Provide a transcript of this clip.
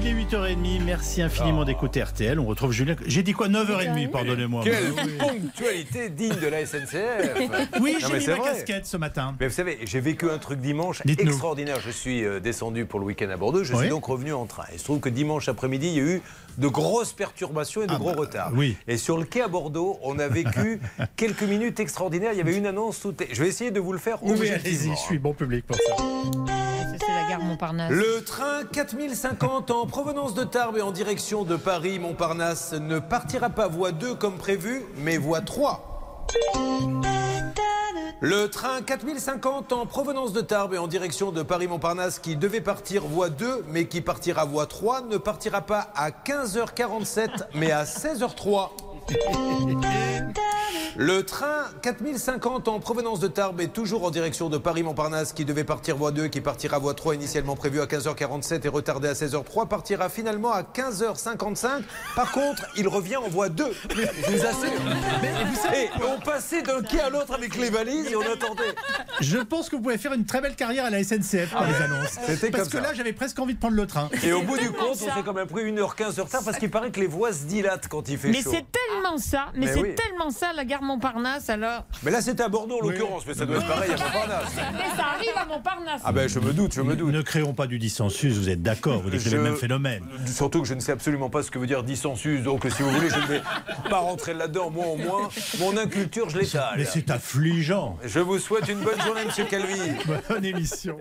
8h30. Merci infiniment d'écouter RTL. On retrouve Julien. J'ai dit quoi 9h30, pardonnez-moi. Quelle ponctualité digne de la SNCF Oui, j'ai mis ma vrai. casquette ce matin. Mais vous savez, j'ai vécu un truc dimanche extraordinaire. Je suis euh, descendu pour le week-end à Bordeaux. Je Oui. suis donc revenu en train. Il se trouve que dimanche après-midi, il y a eu de grosses perturbations et de Ah gros bah, retards. oui. Et sur le quai à Bordeaux, on a vécu quelques minutes extraordinaires. Il y avait une annonce. Tout est- Je vais essayer de vous le faire Oui, allez-y, je suis bon public pour ça. Montparnasse. Le train 4050 en provenance de Tarbes et en direction de Paris-Montparnasse ne partira pas voie 2 comme prévu, mais voie 3. Le train 4050 en provenance de Tarbes et en direction de Paris-Montparnasse qui devait partir voie 2 mais qui partira voie 3 ne partira pas à 15h47 mais à 16h03. Le train 4050 en provenance de Tarbes est toujours en direction de Paris-Montparnasse qui devait partir voie 2 qui partira voie 3 initialement prévu à 15h47 et retardé à 16h03 partira finalement à 15h55. Par contre, il revient en voie 2. Je vous assure. Et on passait d'un quai à l'autre avec les valises et on attendait. Je pense que vous pouvez faire une très belle carrière à la SNCF pour les annonces. C'était Parce comme que ça. là, j'avais presque envie de prendre le train. Et au bout du compte, on s'est quand même pris 1h15 de retard parce qu'il paraît que les voies se dilatent quand il fait Mais chaud. c'est tellement ça, mais, Mais c'est oui. tellement ça la gare Montparnasse alors. Mais là, c'était à Bordeaux en l'occurrence, mais ça doit être pareil à Montparnasse. Mais ça arrive à Montparnasse. Ah ben, je me doute, je me doute. Ne créons pas du dissensus, vous êtes d'accord, vous décrivez Je- le même phénomène. Surtout que je ne sais absolument pas ce que veut dire dissensus, donc si vous voulez, je ne vais pas rentrer là-dedans, moi au moins. Mon inculture, je l'étale. Mais c'est affligeant. Je vous souhaite une bonne journée, Monsieur Calvi. Bonne émission.